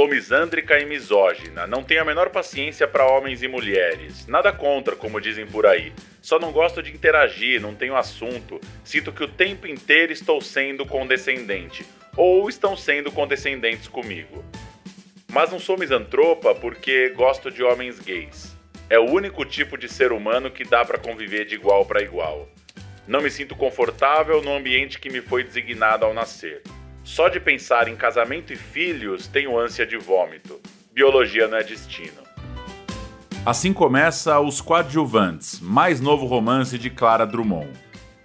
Sou misândrica e misógina, não tenho a menor paciência para homens e mulheres. Nada contra, como dizem por aí. Só não gosto de interagir, não tenho assunto. Sinto que o tempo inteiro estou sendo condescendente, ou estão sendo condescendentes comigo. Mas não sou misantropa porque gosto de homens gays. É o único tipo de ser humano que dá para conviver de igual para igual. Não me sinto confortável no ambiente que me foi designado ao nascer. Só de pensar em casamento e filhos tenho ânsia de vômito. Biologia não é destino. Assim começa Os Coadjuvantes, mais novo romance de Clara Drummond.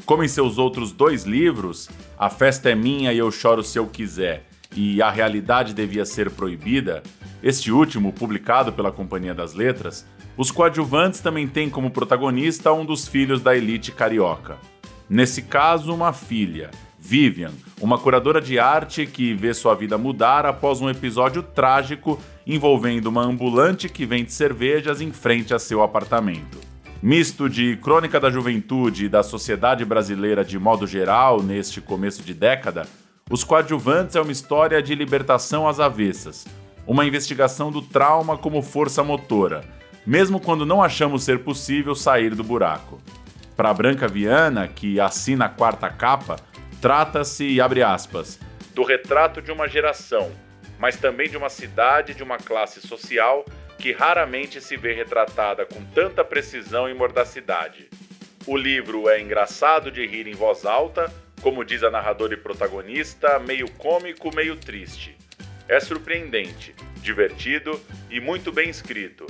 Como em seus outros dois livros, A Festa é Minha e Eu Choro Se Eu Quiser e A Realidade Devia Ser Proibida, este último, publicado pela Companhia das Letras, os coadjuvantes também têm como protagonista um dos filhos da elite carioca. Nesse caso, uma filha, Vivian, uma curadora de arte que vê sua vida mudar após um episódio trágico envolvendo uma ambulante que vende cervejas em frente a seu apartamento. Misto de crônica da juventude e da sociedade brasileira de modo geral neste começo de década, Os Coadjuvantes é uma história de libertação às avessas, uma investigação do trauma como força motora, mesmo quando não achamos ser possível sair do buraco. Para Branca Viana, que assina a quarta capa, Trata-se, abre aspas, do retrato de uma geração, mas também de uma cidade de uma classe social que raramente se vê retratada com tanta precisão e mordacidade. O livro é engraçado de rir em voz alta, como diz a narradora e protagonista, meio cômico, meio triste. É surpreendente, divertido e muito bem escrito.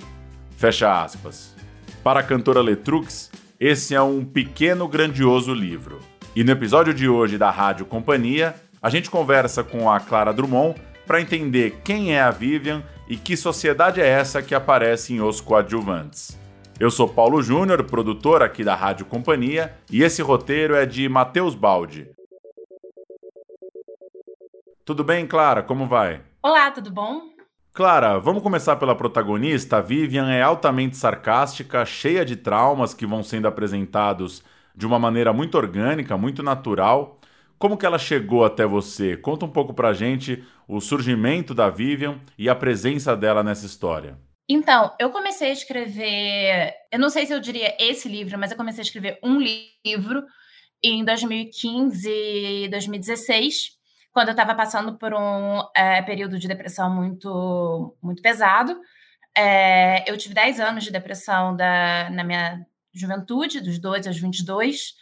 Fecha aspas. Para a cantora Letrux, esse é um pequeno grandioso livro. E no episódio de hoje da Rádio Companhia, a gente conversa com a Clara Drummond para entender quem é a Vivian e que sociedade é essa que aparece em Os Coadjuvantes. Eu sou Paulo Júnior, produtor aqui da Rádio Companhia, e esse roteiro é de Matheus Baldi. Tudo bem, Clara? Como vai? Olá, tudo bom? Clara, vamos começar pela protagonista. A Vivian é altamente sarcástica, cheia de traumas que vão sendo apresentados de uma maneira muito orgânica, muito natural. Como que ela chegou até você? Conta um pouco pra gente o surgimento da Vivian e a presença dela nessa história. Então, eu comecei a escrever, eu não sei se eu diria esse livro, mas eu comecei a escrever um livro em 2015, 2016, quando eu estava passando por um é, período de depressão muito, muito pesado. É, eu tive 10 anos de depressão da, na minha juventude, dos 12 aos 22.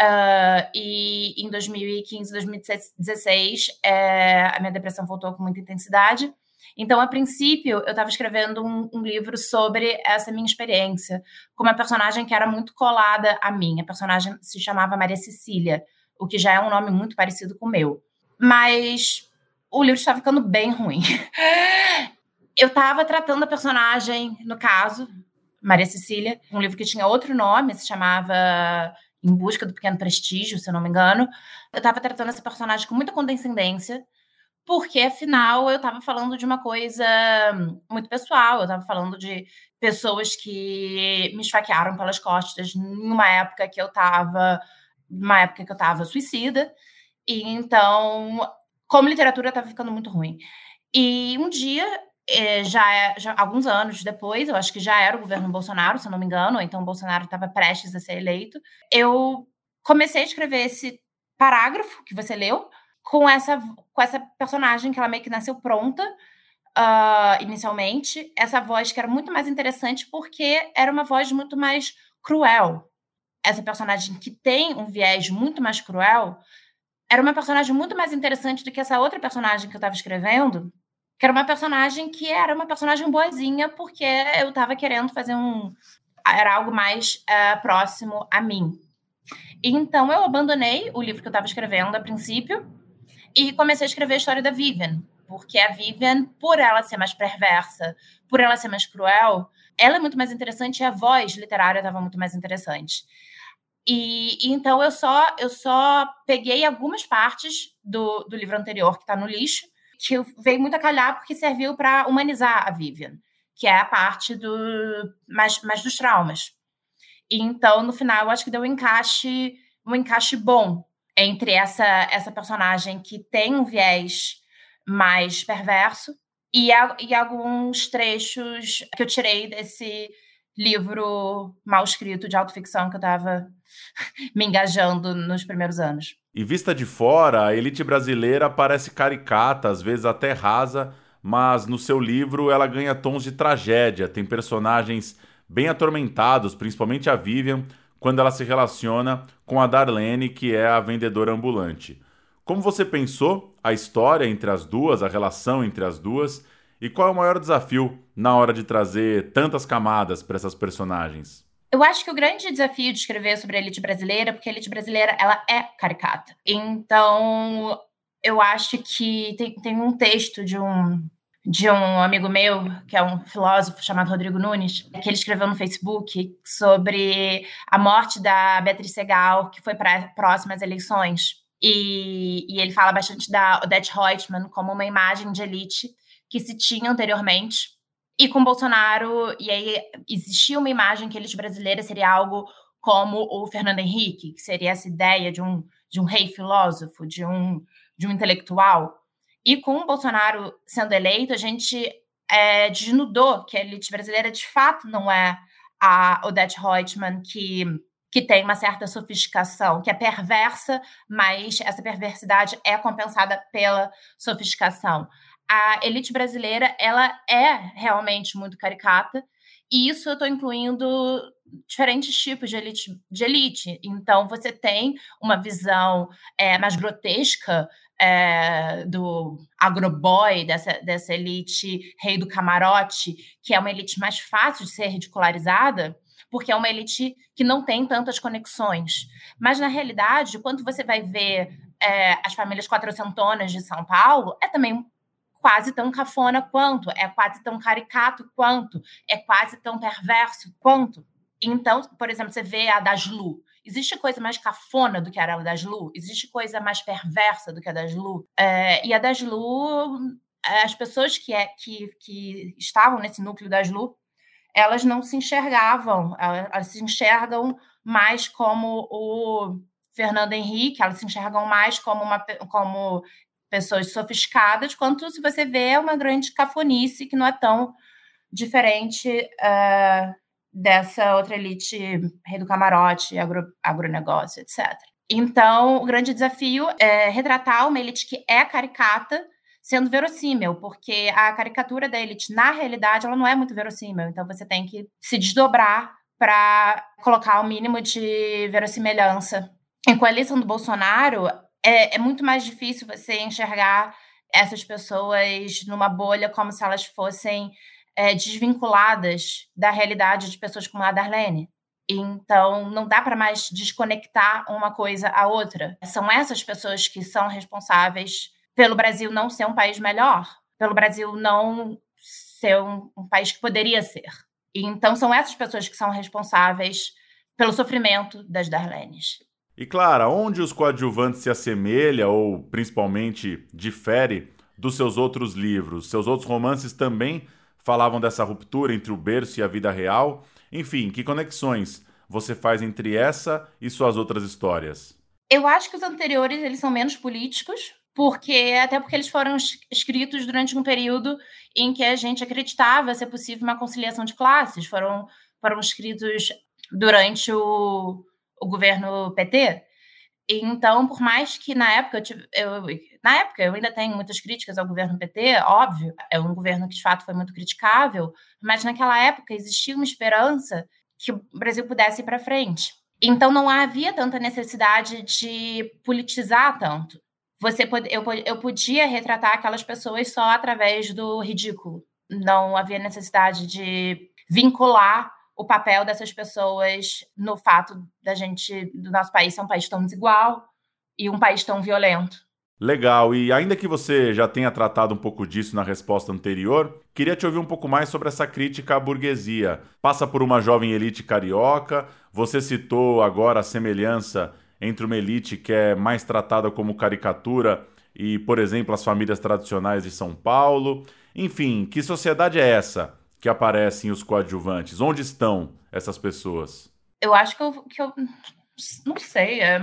Uh, e em 2015, 2016, é, a minha depressão voltou com muita intensidade. Então, a princípio, eu estava escrevendo um, um, livro sobre essa minha experiência, com uma personagem que era muito colada a mim. A personagem se chamava Maria Cecília, o que já é um nome muito parecido com o meu. Mas o livro estava ficando bem ruim. Eu estava tratando a personagem, no caso, Maria Cecília, um livro que tinha outro nome, se chamava Em Busca do Pequeno Prestígio, se eu não me engano. Eu estava tratando essa personagem com muita condescendência, porque afinal eu estava falando de uma coisa muito pessoal, eu estava falando de pessoas que me esfaquearam pelas costas numa época que eu estava, numa época que eu estava suicida. E então, como literatura estava ficando muito ruim. E um dia é, já, é, já alguns anos depois, eu acho que já era o governo Bolsonaro, se eu não me engano, ou então Bolsonaro estava prestes a ser eleito, eu comecei a escrever esse parágrafo que você leu com essa, com essa personagem que ela meio que nasceu pronta uh, inicialmente, essa voz que era muito mais interessante porque era uma voz muito mais cruel. Essa personagem que tem um viés muito mais cruel era uma personagem muito mais interessante do que essa outra personagem que eu estava escrevendo, que era uma personagem que era uma personagem boazinha, porque eu estava querendo fazer um. Era algo mais uh, próximo a mim. Então eu abandonei o livro que eu estava escrevendo a princípio e comecei a escrever a história da Vivian, porque a Vivian, por ela ser mais perversa, por ela ser mais cruel, ela é muito mais interessante e a voz literária estava muito mais interessante. E, e, então eu só eu só peguei algumas partes do, do livro anterior que está no lixo que veio muito a calhar porque serviu para humanizar a Vivian, que é a parte do mais, mais dos traumas. E então, no final, eu acho que deu um encaixe, um encaixe bom entre essa, essa personagem que tem um viés mais perverso e, e alguns trechos que eu tirei desse livro mal escrito de autoficção que eu estava me engajando nos primeiros anos. E vista de fora, a elite brasileira parece caricata, às vezes até rasa, mas no seu livro ela ganha tons de tragédia, tem personagens bem atormentados, principalmente a Vivian, quando ela se relaciona com a Darlene, que é a vendedora ambulante. Como você pensou a história entre as duas, a relação entre as duas, e qual é o maior desafio na hora de trazer tantas camadas para essas personagens? Eu acho que o grande desafio de escrever sobre a elite brasileira, porque a elite brasileira ela é caricata. Então, eu acho que tem, tem um texto de um de um amigo meu, que é um filósofo chamado Rodrigo Nunes, que ele escreveu no Facebook sobre a morte da Beatriz Segal, que foi para próximas eleições. E, e, ele fala bastante da Odette Reutemann como uma imagem de elite que se tinha anteriormente. E com Bolsonaro, e aí existia uma imagem que elite brasileira seria algo como o Fernando Henrique, que seria essa ideia de um, de um rei filósofo, de um, de um intelectual. E com Bolsonaro sendo eleito, a gente é, desnudou que a elite brasileira de fato não é a Odette Reutemann que, que tem uma certa sofisticação, que é perversa, mas essa perversidade é compensada pela sofisticação. A elite brasileira ela é realmente muito caricata, e isso eu estou incluindo diferentes tipos de elite, de elite. Então, você tem uma visão é, mais grotesca é, do agroboy, dessa, dessa elite rei do camarote, que é uma elite mais fácil de ser ridicularizada, porque é uma elite que não tem tantas conexões. Mas, na realidade, quando você vai ver é, as famílias quatrocentonas de São Paulo, é também quase tão cafona quanto, é quase tão caricato quanto, é quase tão perverso quanto. Então, por exemplo, você vê a Daslu. Existe coisa mais cafona do que a da Daslu? Existe coisa mais perversa do que a Daslu? É, e a Daslu, é, as pessoas que, é, que, que estavam nesse núcleo da Daslu, elas não se enxergavam, elas se enxergam mais como o Fernando Henrique, elas se enxergam mais como, uma, como pessoas sofisticadas, quanto se você vê uma grande cafonice que não é tão diferente uh, dessa outra elite rei do camarote, agro, agronegócio, etc. Então, o grande desafio é retratar uma elite que é caricata, sendo verossímil, porque a caricatura da elite, na realidade, ela não é muito verossímil. Então, você tem que se desdobrar para colocar o mínimo de verossimilhança. E com a eleição do Bolsonaro, é, é muito mais difícil você enxergar essas pessoas numa bolha como se elas fossem é, desvinculadas da realidade de pessoas como a Darlene. Então, não dá para mais desconectar uma coisa à outra. São essas pessoas que são responsáveis pelo Brasil não ser um país melhor, pelo Brasil não ser um, um país que poderia ser. Então, são essas pessoas que são responsáveis pelo sofrimento das Darlenes. E Clara, onde os coadjuvantes se assemelha ou principalmente difere dos seus outros livros? Seus outros romances também falavam dessa ruptura entre o berço e a vida real. Enfim, que conexões você faz entre essa e suas outras histórias? Eu acho que os anteriores eles são menos políticos, porque até porque eles foram escritos durante um período em que a gente acreditava ser possível uma conciliação de classes. Foram foram escritos durante o, o governo PT. Então, por mais que na época eu, tive, eu, na época eu ainda tenho muitas críticas ao governo PT, óbvio, é um governo que de fato foi muito criticável, mas naquela época existia uma esperança que o Brasil pudesse ir para frente. Então não havia tanta necessidade de politizar tanto. Você eu, eu podia retratar aquelas pessoas só através do ridículo. Não havia necessidade de vincular o papel dessas pessoas no fato da gente, do nosso país ser um país tão desigual e um país tão violento. Legal, e ainda que você já tenha tratado um pouco disso na resposta anterior, queria te ouvir um pouco mais sobre essa crítica à burguesia. Passa por uma jovem elite carioca, você citou agora a semelhança entre uma elite que é mais tratada como caricatura e, por exemplo, as famílias tradicionais de São Paulo. Enfim, que sociedade é essa? Que aparecem os coadjuvantes? Onde estão essas pessoas? Eu acho que eu, que eu não sei. É,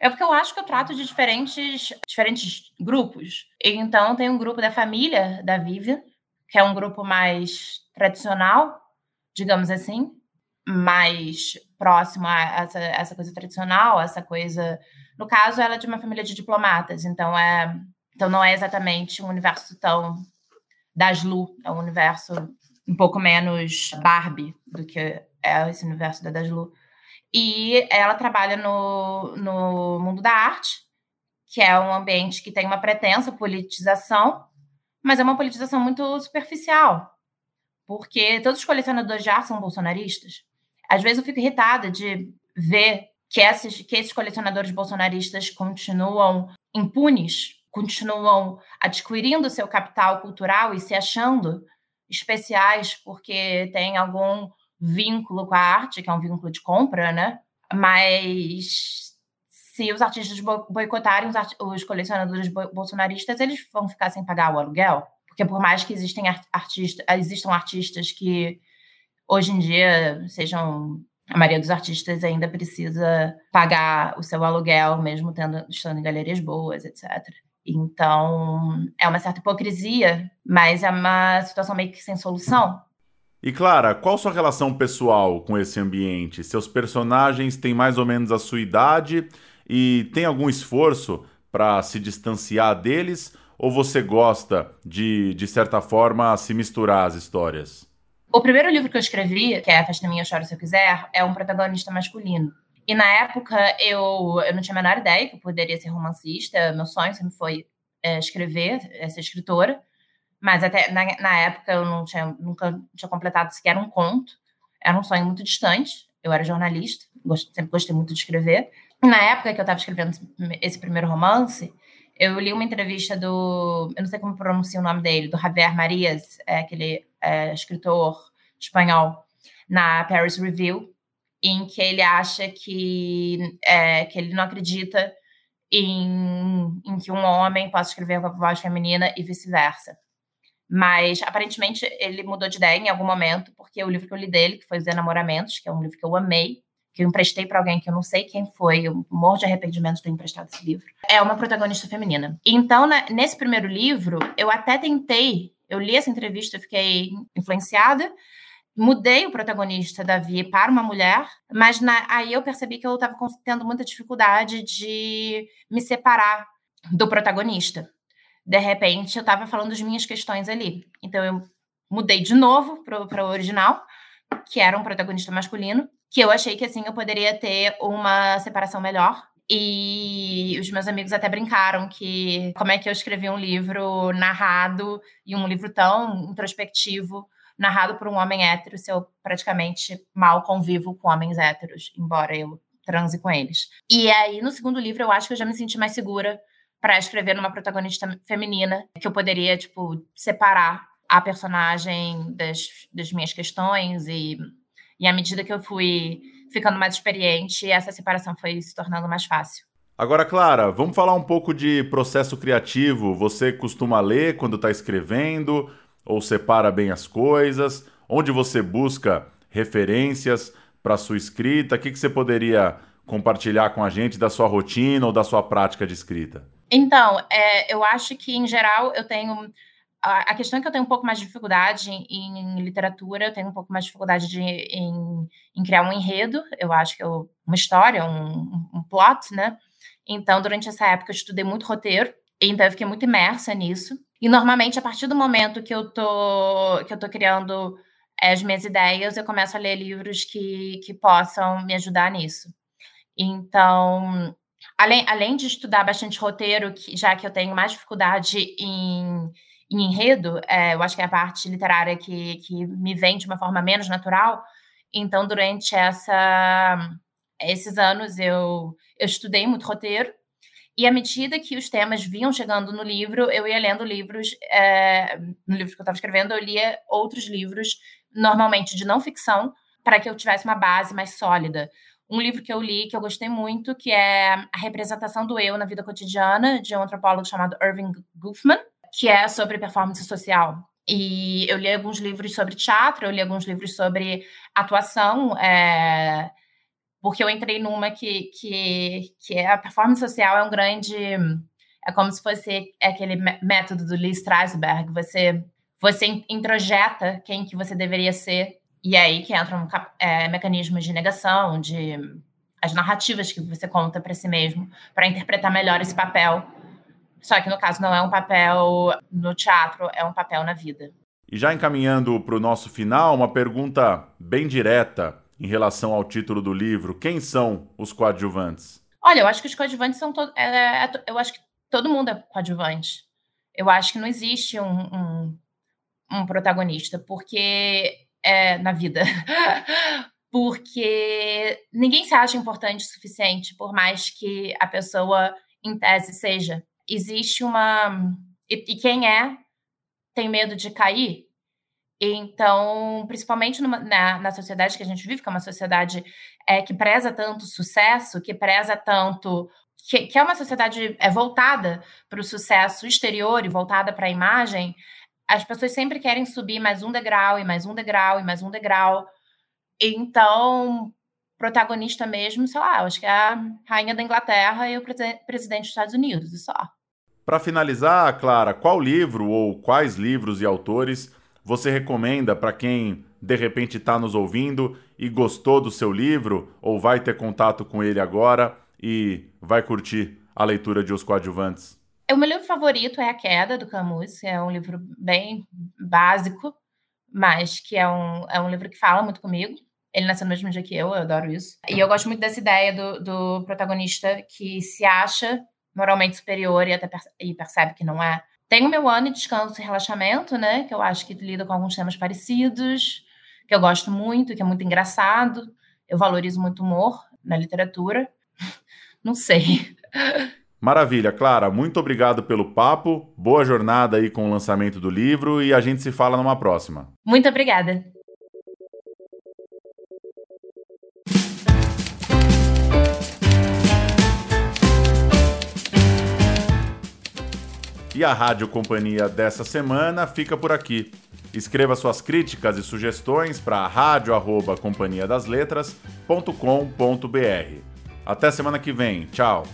É porque eu acho que eu trato de diferentes, diferentes grupos. Então, tem um grupo da família da Vivian, que é um grupo mais tradicional, digamos assim, mais próximo a essa, essa coisa tradicional, essa coisa. No caso, ela é de uma família de diplomatas, então é, então não é exatamente um universo tão das Lu, é um universo um pouco menos Barbie do que é esse universo da Daslu. E ela trabalha no, no mundo da arte, que é um ambiente que tem uma pretensa politização, mas é uma politização muito superficial, porque todos os colecionadores de arte são bolsonaristas. Às vezes eu fico irritada de ver que esses, que esses colecionadores bolsonaristas continuam impunes, continuam adquirindo seu capital cultural e se achando especiais porque tem algum vínculo com a arte, que é um vínculo de compra, né? Mas se os artistas boicotarem os, art os colecionadores bolsonaristas, eles vão ficar sem pagar o aluguel. Porque por mais que existem artistas, existam artistas que hoje em dia sejam a maioria dos artistas ainda precisa pagar o seu aluguel, mesmo tendo, estando em galerias boas, etc. Então, é uma certa hipocrisia, mas é uma situação meio que sem solução. E Clara, qual sua relação pessoal com esse ambiente? Seus personagens têm mais ou menos a sua idade e tem algum esforço para se distanciar deles? Ou você gosta de, de certa forma, se misturar as histórias? O primeiro livro que eu escrevi, que é A Festa Minha Chora Se Eu Quiser, é um protagonista masculino. E na época eu, eu não tinha a menor ideia que eu poderia ser romancista. Meu sonho sempre foi é, escrever, é, ser escritora. Mas até na, na época eu não tinha, nunca tinha completado sequer um conto. Era um sonho muito distante. Eu era jornalista, gost, sempre gostei muito de escrever. E na época que eu estava escrevendo esse primeiro romance, eu li uma entrevista do. Eu não sei como pronuncia o nome dele, do Javier Marias, é, aquele é, escritor espanhol, na Paris Review, em que ele acha que, é, que ele não acredita em, em que um homem possa escrever com a voz feminina e vice-versa. Mas aparentemente ele mudou de ideia em algum momento, porque o livro que eu li dele, que foi Os Enamoramentos, que é um livro que eu amei, que eu emprestei para alguém que eu não sei quem foi, eu morro de arrependimento de ter emprestado esse livro, é uma protagonista feminina. Então, né, nesse primeiro livro, eu até tentei, eu li essa entrevista, fiquei influenciada, mudei o protagonista, Davi, para uma mulher, mas na, aí eu percebi que eu estava tendo muita dificuldade de me separar do protagonista de repente eu estava falando das minhas questões ali. Então eu mudei de novo para o original, que era um protagonista masculino, que eu achei que assim eu poderia ter uma separação melhor. E os meus amigos até brincaram que como é que eu escrevi um livro narrado e um livro tão introspectivo narrado por um homem hétero se eu praticamente mal convivo com homens héteros, embora eu transe com eles. E aí no segundo livro eu acho que eu já me senti mais segura para escrever numa protagonista feminina, que eu poderia, tipo, separar a personagem das, das minhas questões e, e à medida que eu fui ficando mais experiente, essa separação foi se tornando mais fácil. Agora, Clara, vamos falar um pouco de processo criativo. Você costuma ler quando está escrevendo ou separa bem as coisas? Onde você busca referências para sua escrita? O que, que você poderia compartilhar com a gente da sua rotina ou da sua prática de escrita? Então, é, eu acho que, em geral, eu tenho. A, questão é que eu tenho um pouco mais de dificuldade em, em literatura, eu tenho um pouco mais de dificuldade de, em, em, criar um enredo, eu acho que eu, uma história, um, um plot, né? Então, durante essa época, eu estudei muito roteiro, então eu fiquei muito imersa nisso. E normalmente, a partir do momento que eu tô, que eu tô criando é, as minhas ideias, eu começo a ler livros que, que possam me ajudar nisso. Então, Além, além de estudar bastante roteiro, que, já que eu tenho mais dificuldade em, em enredo, é, eu acho que é a parte literária que, que me vem de uma forma menos natural. Então, durante essa, esses anos, eu, eu estudei muito roteiro. E à medida que os temas vinham chegando no livro, eu ia lendo livros. É, no livro que eu estava escrevendo, eu lia outros livros, normalmente de não ficção, para que eu tivesse uma base mais sólida um livro que eu li que eu gostei muito, que é A Representação do Eu na Vida Cotidiana, de um antropólogo chamado Irving Goffman, que é sobre performance social. E eu li alguns livros sobre teatro, eu li alguns livros sobre atuação, é, porque eu entrei numa que, que, que é a performance social é um grande. É como se fosse aquele método do Lee Strasberg, você, você introjeta quem que você deveria ser, e é aí que entram é, mecanismos de negação, de as narrativas que você conta para si mesmo, para interpretar melhor esse papel. Só que no caso não é um papel no teatro, é um papel na vida. E já encaminhando para o nosso final, uma pergunta bem direta em relação ao título do livro: quem são os coadjuvantes? Olha, eu acho que os coadjuvantes são todos. É, é, eu acho que todo mundo é coadjuvante. Eu acho que não existe um, um, um protagonista, porque é na vida. porque ninguém se acha importante o suficiente, por mais que a pessoa, em tese, seja. Existe uma. E, e quem é tem medo de cair, então, principalmente numa, na, na, sociedade que a gente vive, que é uma sociedade é, que preza tanto sucesso, que preza tanto. que, que é uma sociedade é, voltada para o sucesso exterior e voltada para a imagem, as pessoas sempre querem subir mais um degrau, e mais um degrau, e mais um degrau. Então, protagonista mesmo, sei lá, acho que é a rainha da Inglaterra e o presidente dos Estados Unidos, e só. Para finalizar, Clara, qual livro ou quais livros e autores você recomenda para quem de repente está nos ouvindo e gostou do seu livro ou vai ter contato com ele agora e vai curtir a leitura de Os Coadjuvantes? O meu livro favorito é A Queda, do Camus, é um livro bem básico, mas que é um, é um livro que fala muito comigo. Ele nasceu no mesmo dia que eu, eu adoro isso. E eu gosto muito dessa ideia do, do protagonista que se acha moralmente superior e até e percebe que não é. Tem o meu ano de descanso e relaxamento, né? Que eu acho que lida com alguns temas parecidos, que eu gosto muito, que é muito engraçado. Eu valorizo muito humor na literatura. Não sei. Maravilha, Clara. Muito obrigado pelo papo. Boa jornada aí com o lançamento do livro e a gente se fala numa próxima. Muito obrigada. E a Rádio Companhia dessa semana fica por aqui. Escreva suas críticas e sugestões para rádio@companhiadasletras.com.br. Até semana que vem. Tchau.